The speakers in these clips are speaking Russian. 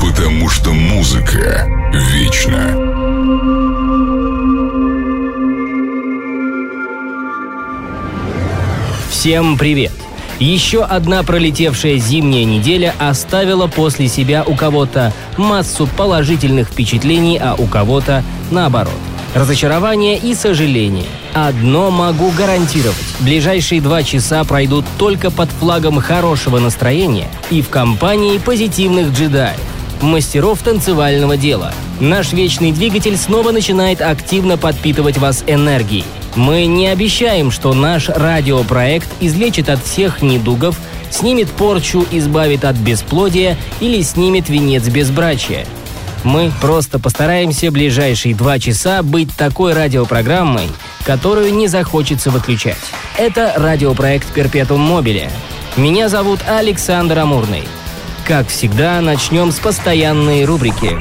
потому что музыка вечна. Всем привет! Еще одна пролетевшая зимняя неделя оставила после себя у кого-то массу положительных впечатлений, а у кого-то наоборот. Разочарование и сожаление. Одно могу гарантировать. Ближайшие два часа пройдут только под флагом хорошего настроения и в компании позитивных джедаев мастеров танцевального дела. Наш вечный двигатель снова начинает активно подпитывать вас энергией. Мы не обещаем, что наш радиопроект излечит от всех недугов, снимет порчу, избавит от бесплодия или снимет венец безбрачия. Мы просто постараемся ближайшие два часа быть такой радиопрограммой, которую не захочется выключать. Это радиопроект «Перпетум Мобиле». Меня зовут Александр Амурный. Как всегда, начнем с постоянной рубрики.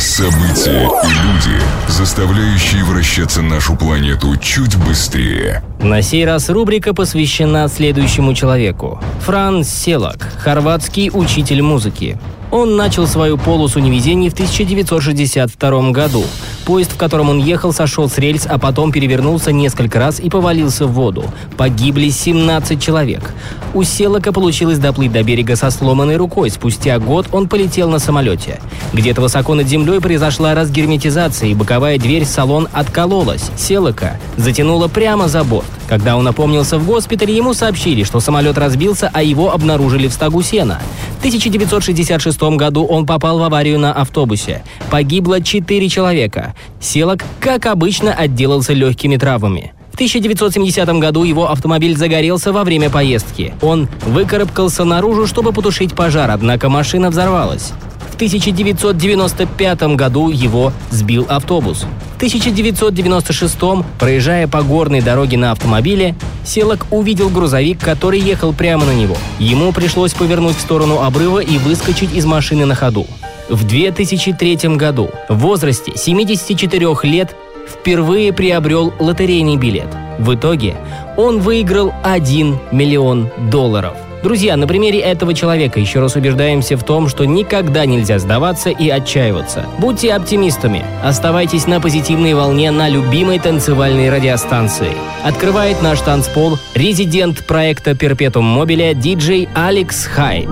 События и люди, заставляющие вращаться нашу планету чуть быстрее. На сей раз рубрика посвящена следующему человеку. Франц Селак, хорватский учитель музыки. Он начал свою полосу невезений в 1962 году. Поезд, в котором он ехал, сошел с рельс, а потом перевернулся несколько раз и повалился в воду. Погибли 17 человек. У Селока получилось доплыть до берега со сломанной рукой. Спустя год он полетел на самолете. Где-то высоко над землей произошла разгерметизация, и боковая дверь в салон откололась. Селока затянуло прямо за борт. Когда он опомнился в госпитале, ему сообщили, что самолет разбился, а его обнаружили в стогу сена. В 1966 году он попал в аварию на автобусе. Погибло 4 человека. Селок, как обычно, отделался легкими травмами. В 1970 году его автомобиль загорелся во время поездки. Он выкарабкался наружу, чтобы потушить пожар, однако машина взорвалась. В 1995 году его сбил автобус. В 1996, проезжая по горной дороге на автомобиле, Селок увидел грузовик, который ехал прямо на него. Ему пришлось повернуть в сторону обрыва и выскочить из машины на ходу. В 2003 году, в возрасте 74 лет, впервые приобрел лотерейный билет. В итоге он выиграл 1 миллион долларов – Друзья, на примере этого человека еще раз убеждаемся в том, что никогда нельзя сдаваться и отчаиваться. Будьте оптимистами, оставайтесь на позитивной волне на любимой танцевальной радиостанции. Открывает наш танцпол резидент проекта Перпетум Мобиля диджей Алекс Хайд.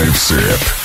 Live Set.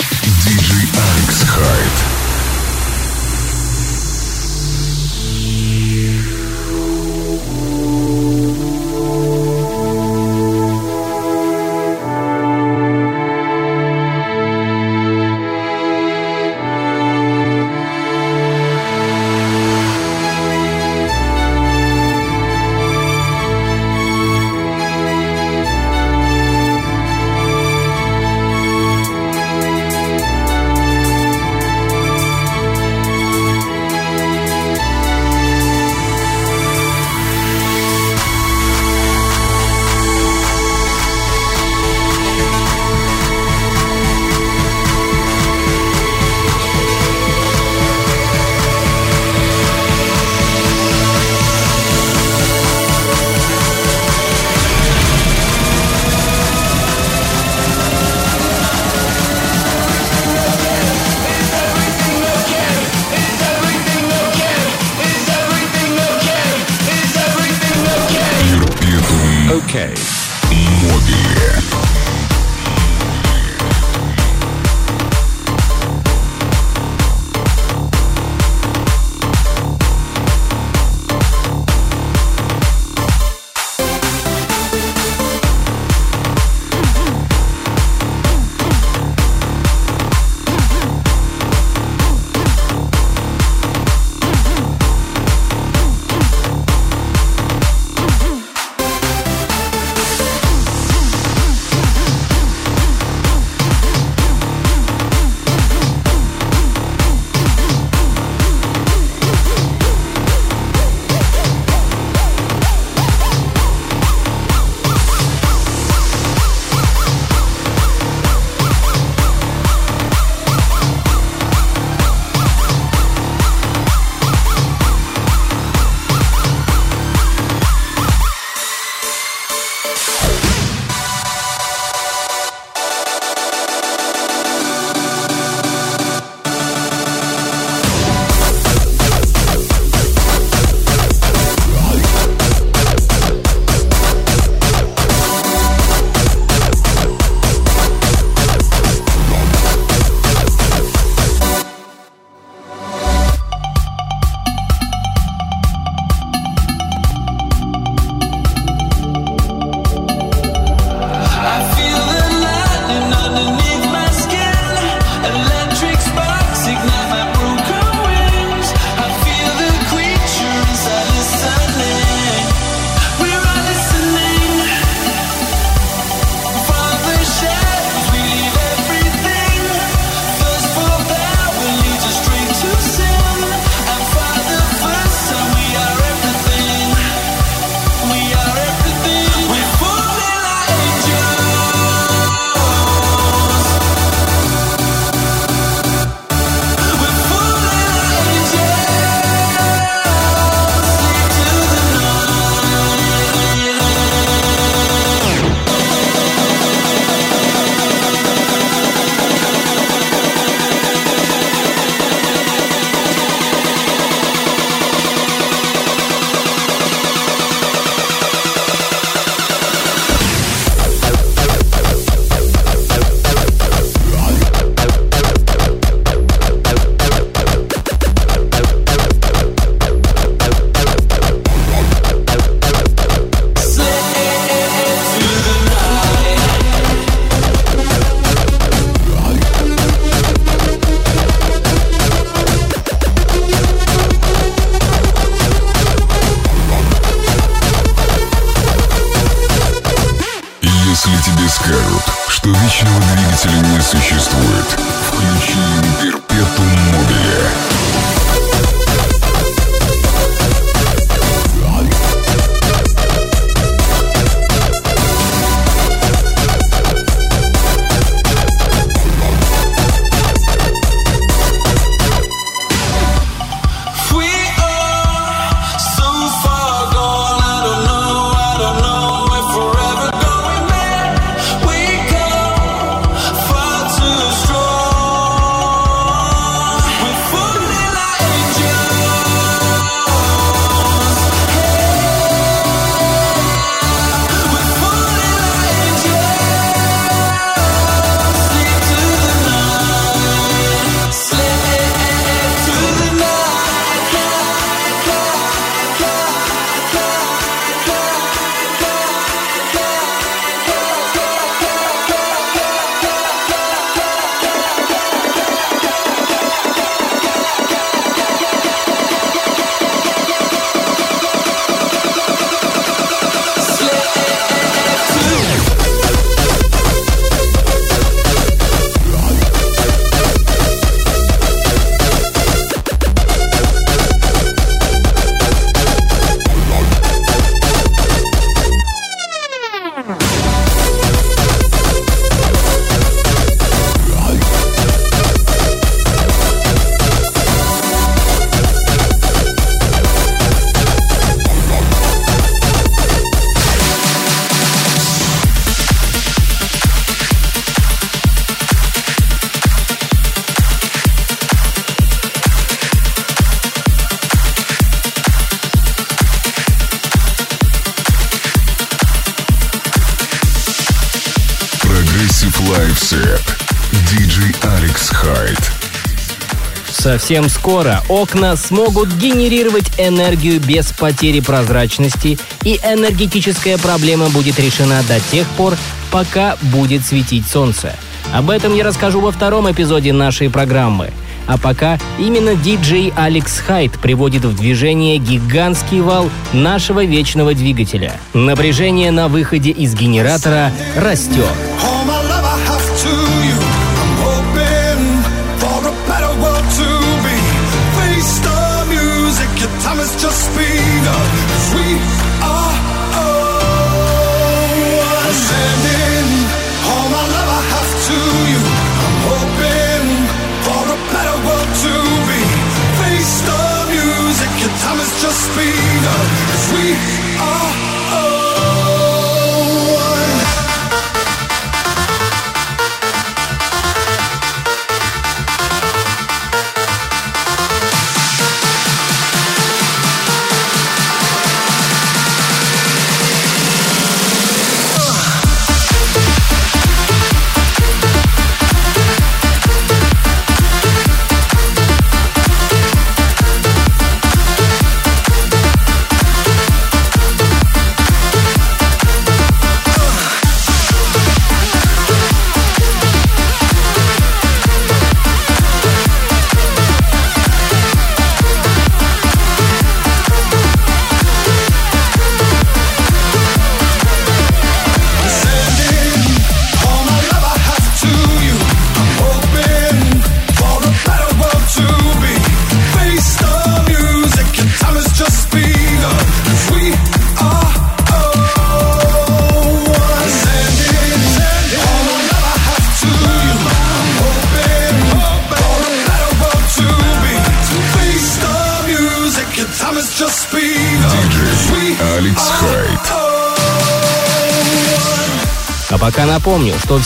Совсем скоро окна смогут генерировать энергию без потери прозрачности, и энергетическая проблема будет решена до тех пор, пока будет светить солнце. Об этом я расскажу во втором эпизоде нашей программы. А пока именно диджей Алекс Хайт приводит в движение гигантский вал нашего вечного двигателя. Напряжение на выходе из генератора растет.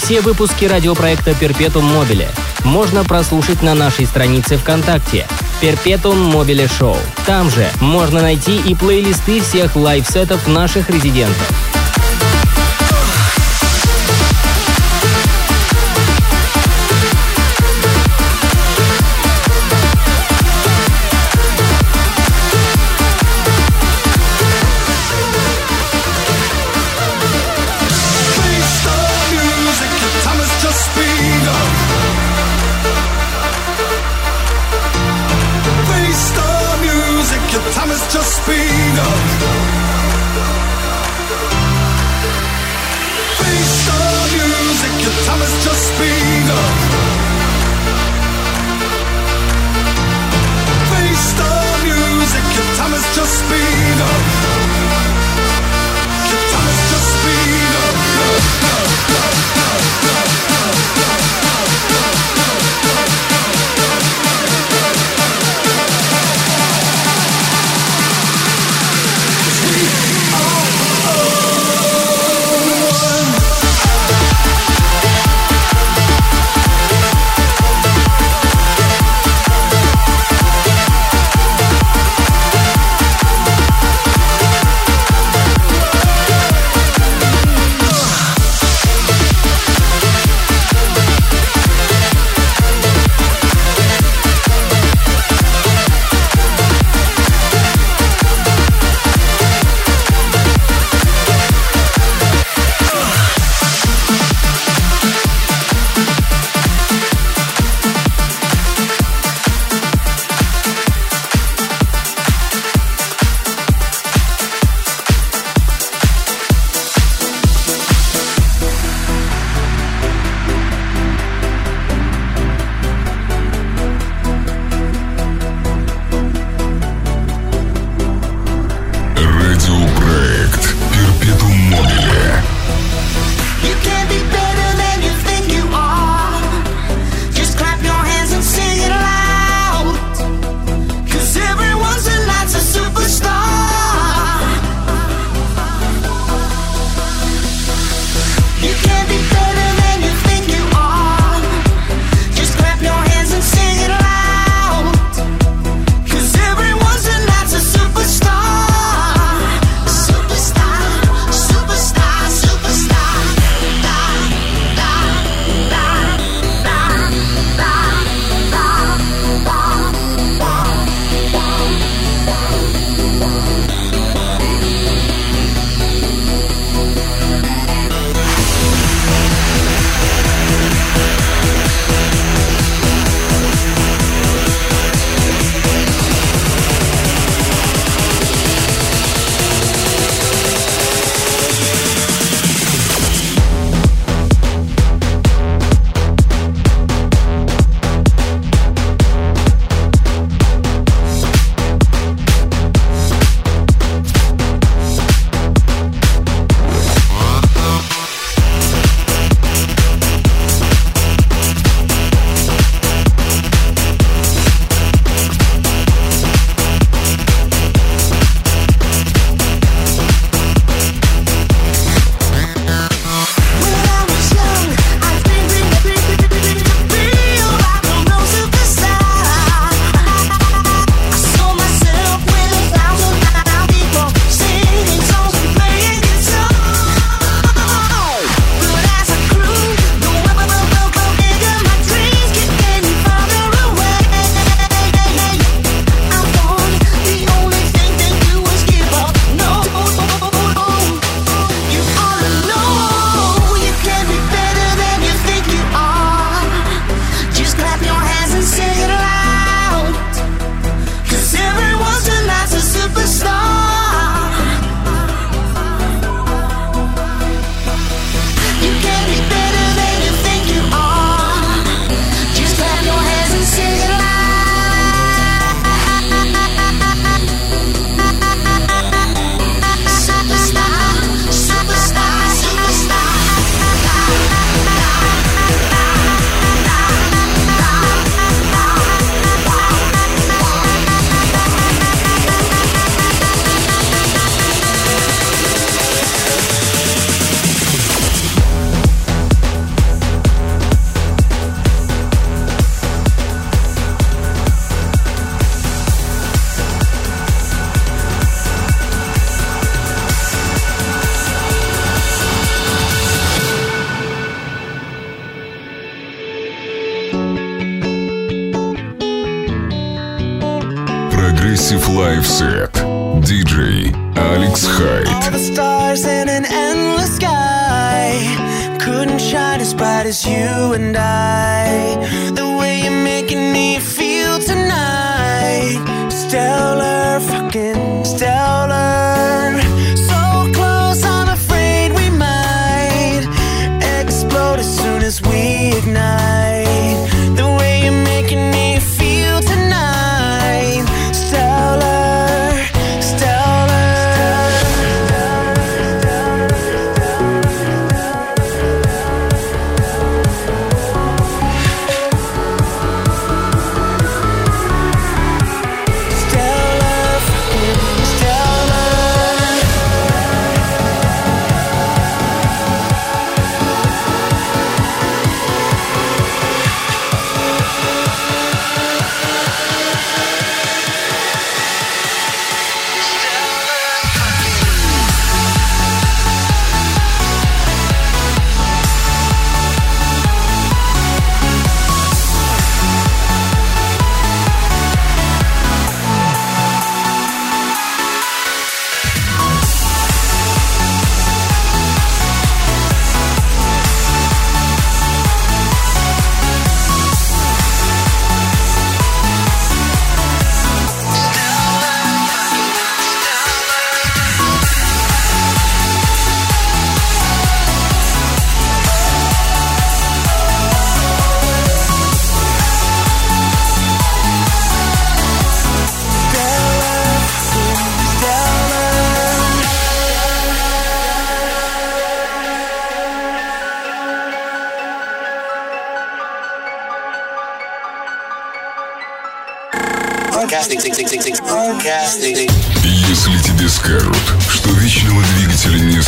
Все выпуски радиопроекта Perpetuum Mobile можно прослушать на нашей странице ВКонтакте Perpetuum Mobile Show. Там же можно найти и плейлисты всех лайфсетов наших резидентов. Time has just begun.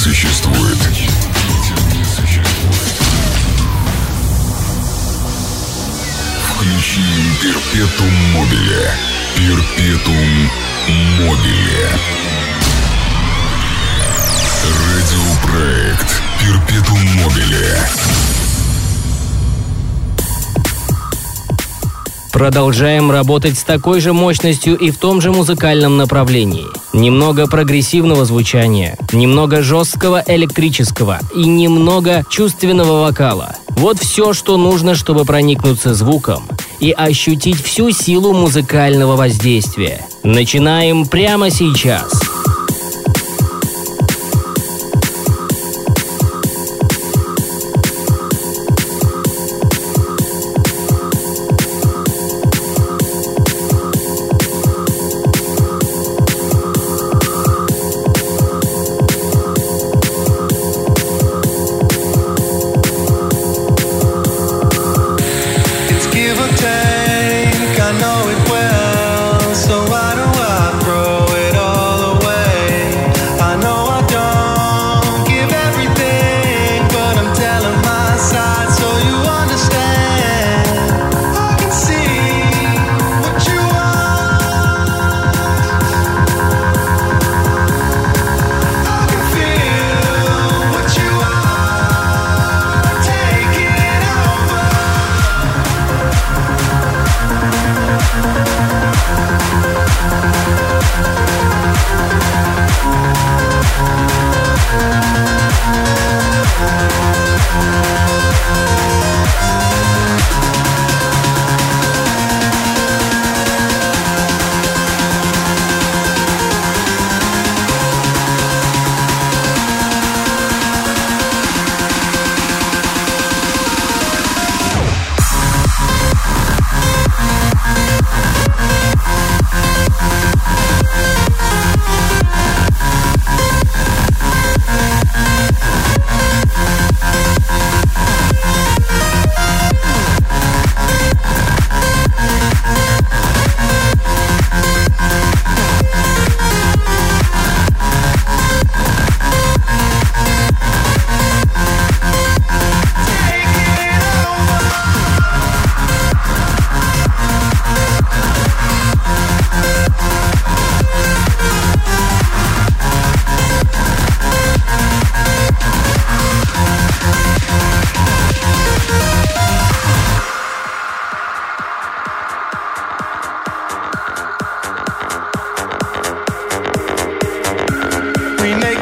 Существует, включи Перпетум Мобиле. Перпетум Мобиле. Радиопроект Перпетум Мобиле. Продолжаем работать с такой же мощностью и в том же музыкальном направлении. Немного прогрессивного звучания, немного жесткого электрического и немного чувственного вокала. Вот все, что нужно, чтобы проникнуться звуком и ощутить всю силу музыкального воздействия. Начинаем прямо сейчас.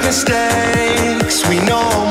mistakes. We know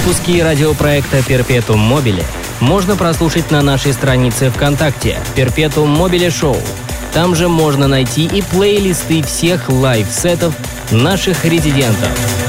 выпуски радиопроекта «Перпетум Мобиле» можно прослушать на нашей странице ВКонтакте «Перпетум Мобиле Шоу». Там же можно найти и плейлисты всех лайв-сетов наших резидентов.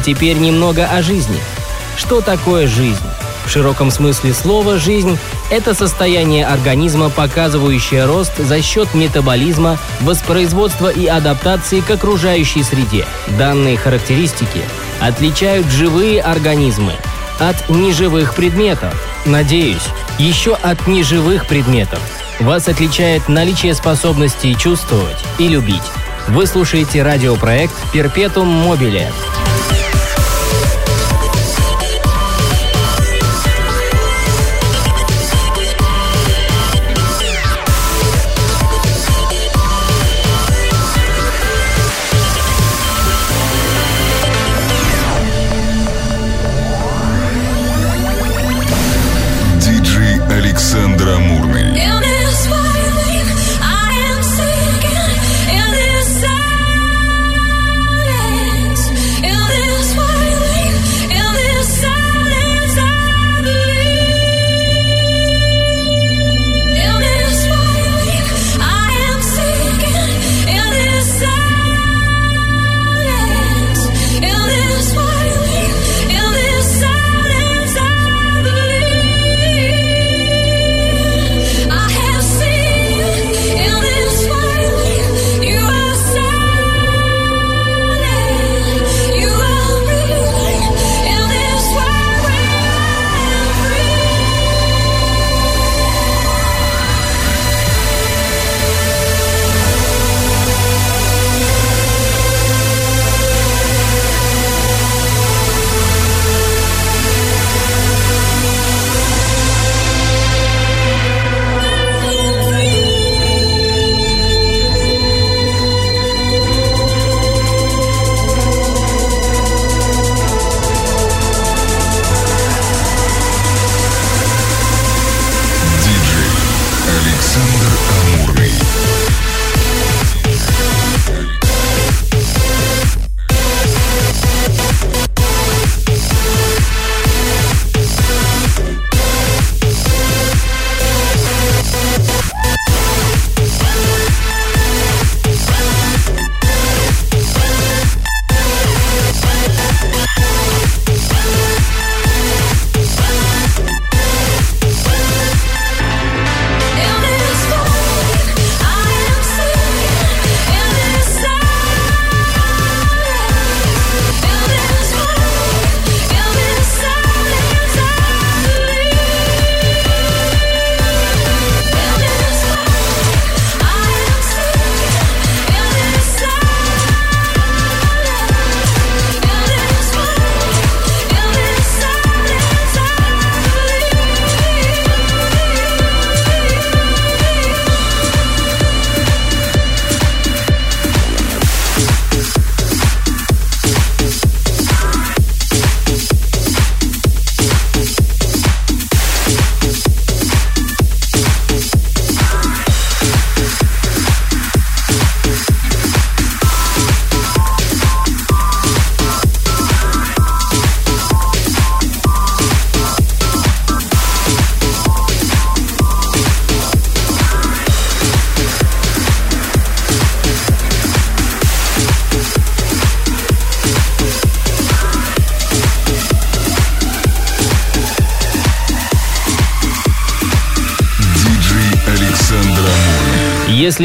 Теперь немного о жизни. Что такое жизнь? В широком смысле слова «жизнь» — это состояние организма, показывающее рост за счет метаболизма, воспроизводства и адаптации к окружающей среде. Данные характеристики отличают живые организмы от неживых предметов. Надеюсь, еще от неживых предметов. Вас отличает наличие способности чувствовать и любить. Вы слушаете радиопроект «Перпетум Мобиле».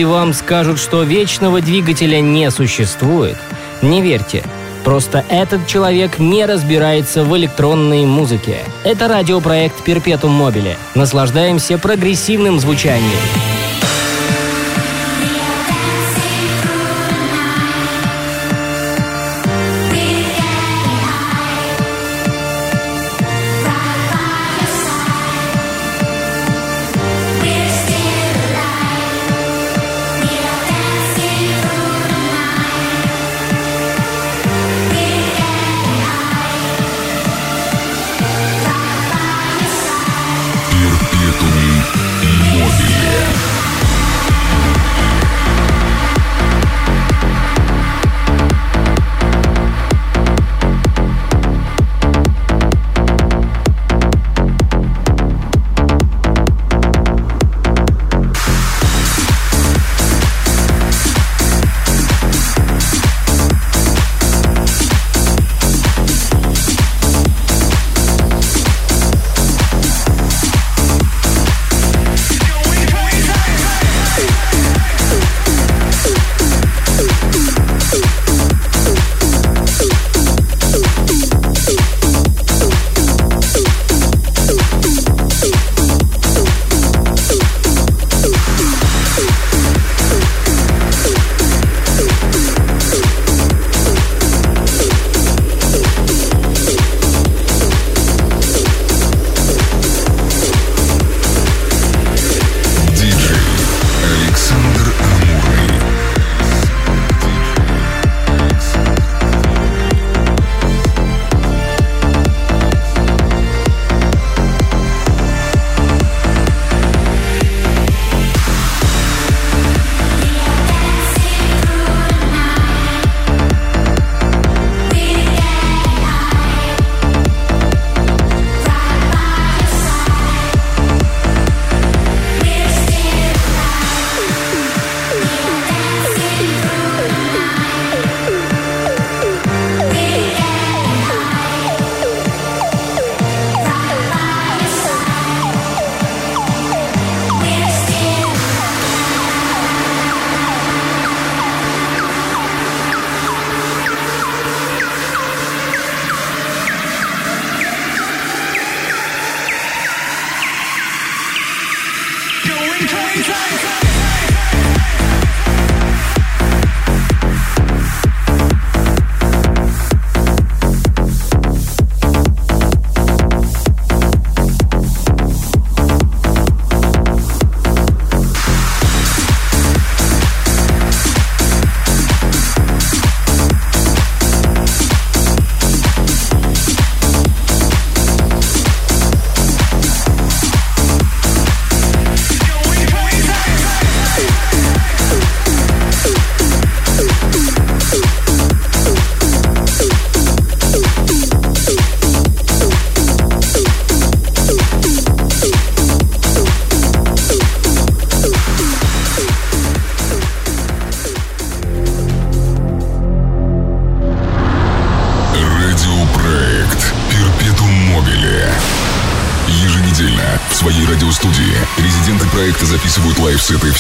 Вам скажут, что вечного двигателя не существует, не верьте. Просто этот человек не разбирается в электронной музыке. Это радиопроект «Перпетум Мобиле». Наслаждаемся прогрессивным звучанием.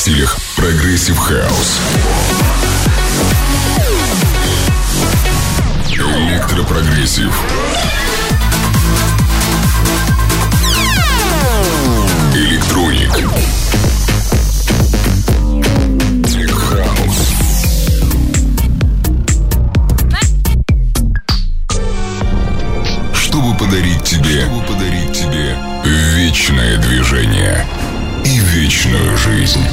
Стилях progressive house, electro progressive, electronic, tech house. чтобы подарить тебе, чтобы подарить тебе вечное движение и вечную жизнь.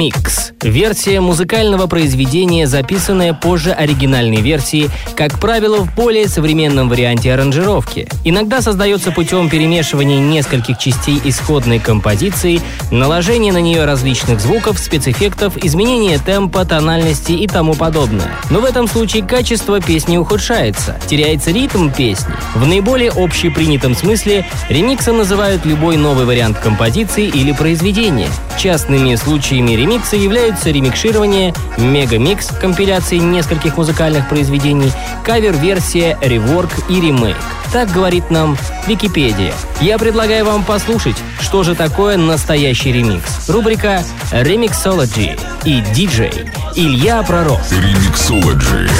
Ремикс. Версия музыкального произведения, записанная позже оригинальной версии, как правило, в более современном варианте аранжировки. Иногда создается путем перемешивания нескольких частей исходной композиции, наложения на нее различных звуков, спецэффектов, изменения темпа, тональности и тому подобное. Но в этом случае качество песни ухудшается, теряется ритм песни. В наиболее общепринятом смысле ремиксом называют любой новый вариант композиции или произведения. Частными случаями ремикса являются имеются ремикширование, мегамикс компиляции нескольких музыкальных произведений, кавер-версия, реворк и ремейк. Так говорит нам Википедия. Я предлагаю вам послушать, что же такое настоящий ремикс. Рубрика «Remixology» и диджей Илья Пророк. Remixology.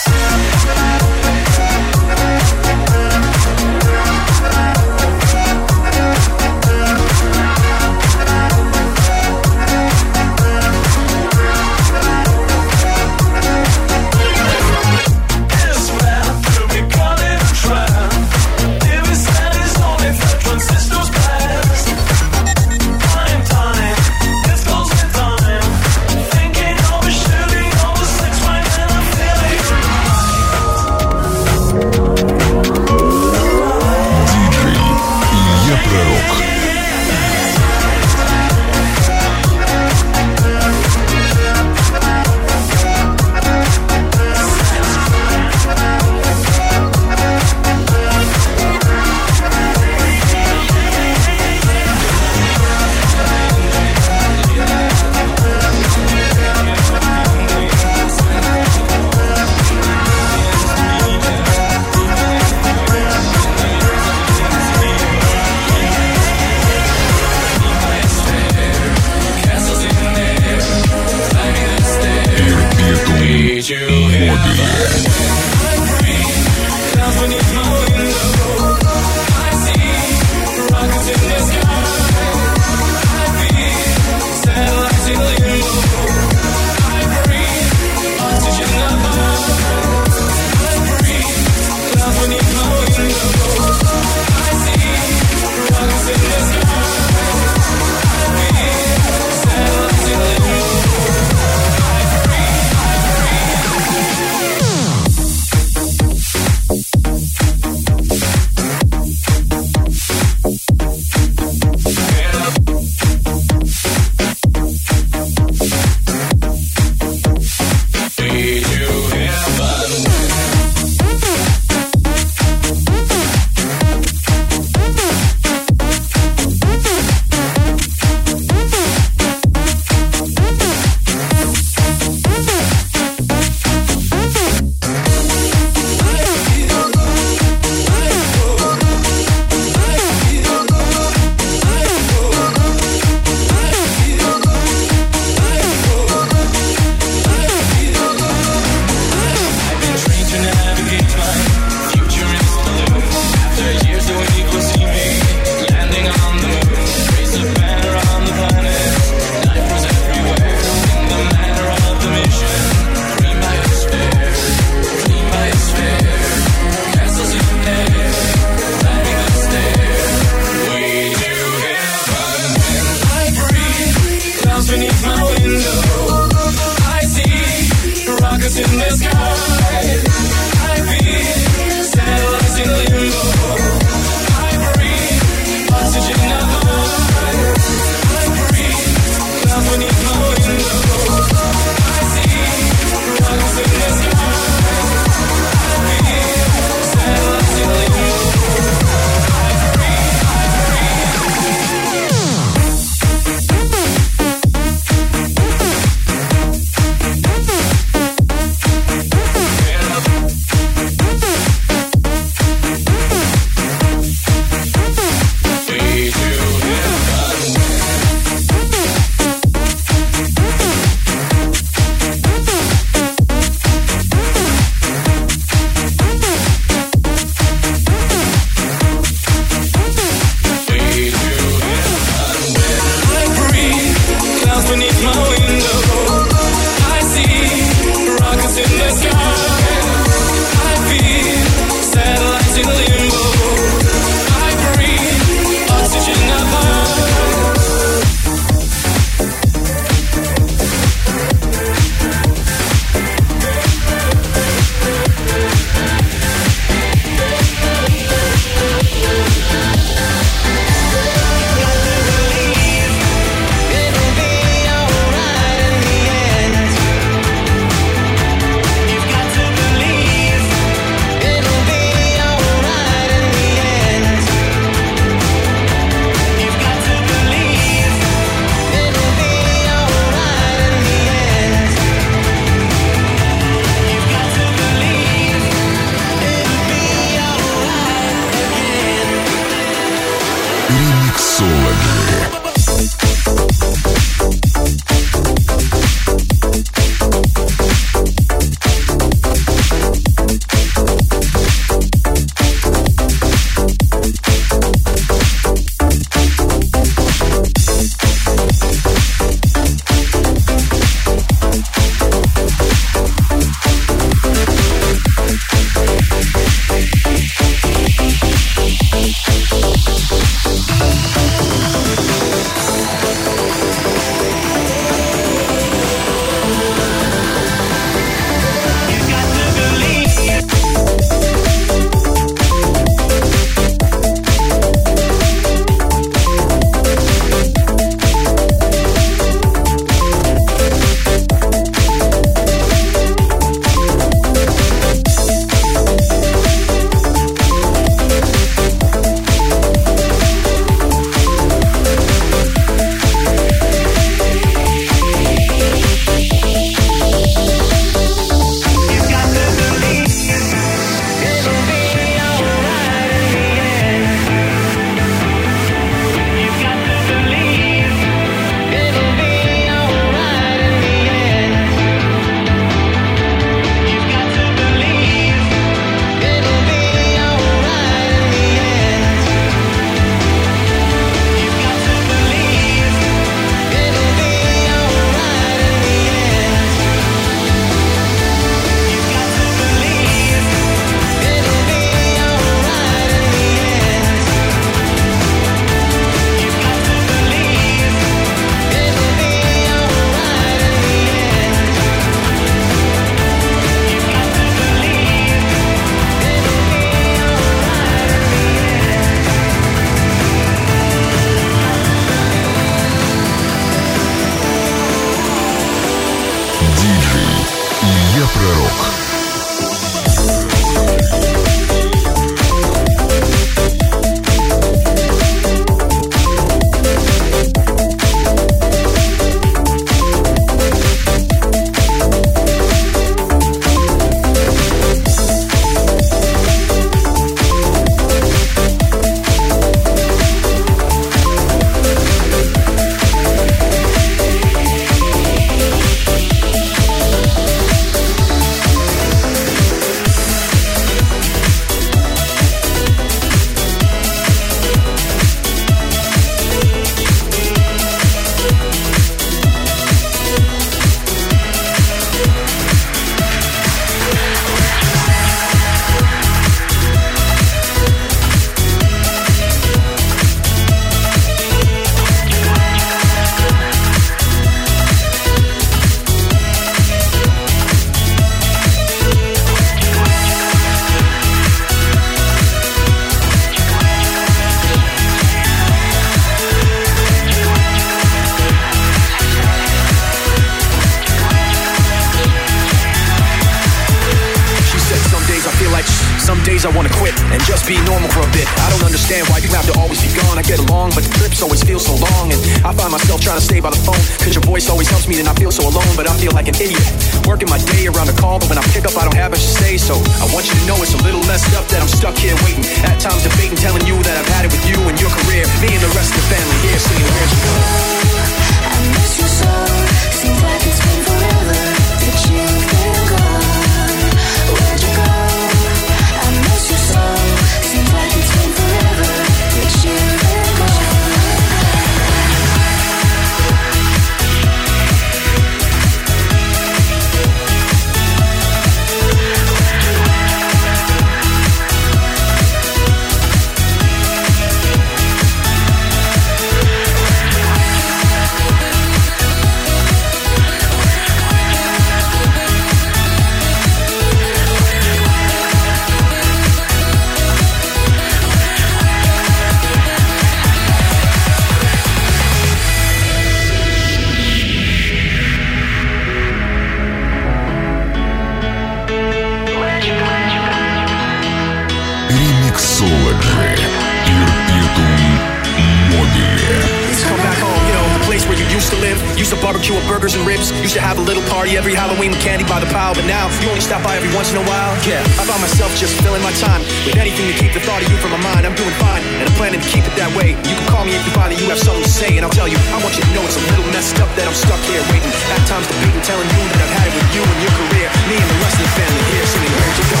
and candy by the pile, but now you only stop by every once in a while. Yeah, I find myself just filling my time with anything to keep the thought of you from my mind. I'm doing fine, and I'm planning to keep it that way. You can call me if you find that you have something to say, and I'll tell you. I want you to know it's a little messed up that I'm stuck here waiting. At times debating, telling you that I've had it with you and your career. Me and the rest of the family here singing, Where'd you go?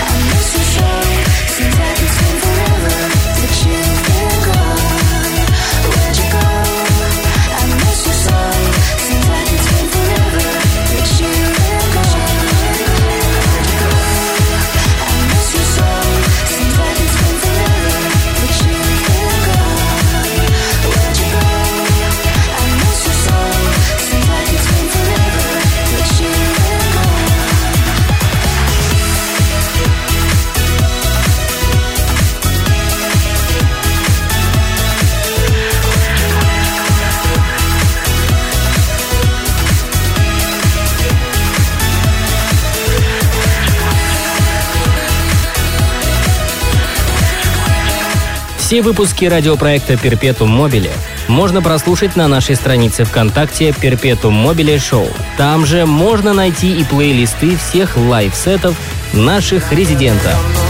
I miss you so, seems like it's been forever. Все выпуски радиопроекта «Перпетум Мобили» можно прослушать на нашей странице ВКонтакте «Перпетум Мобили Шоу». Там же можно найти и плейлисты всех лайв-сетов наших резидентов.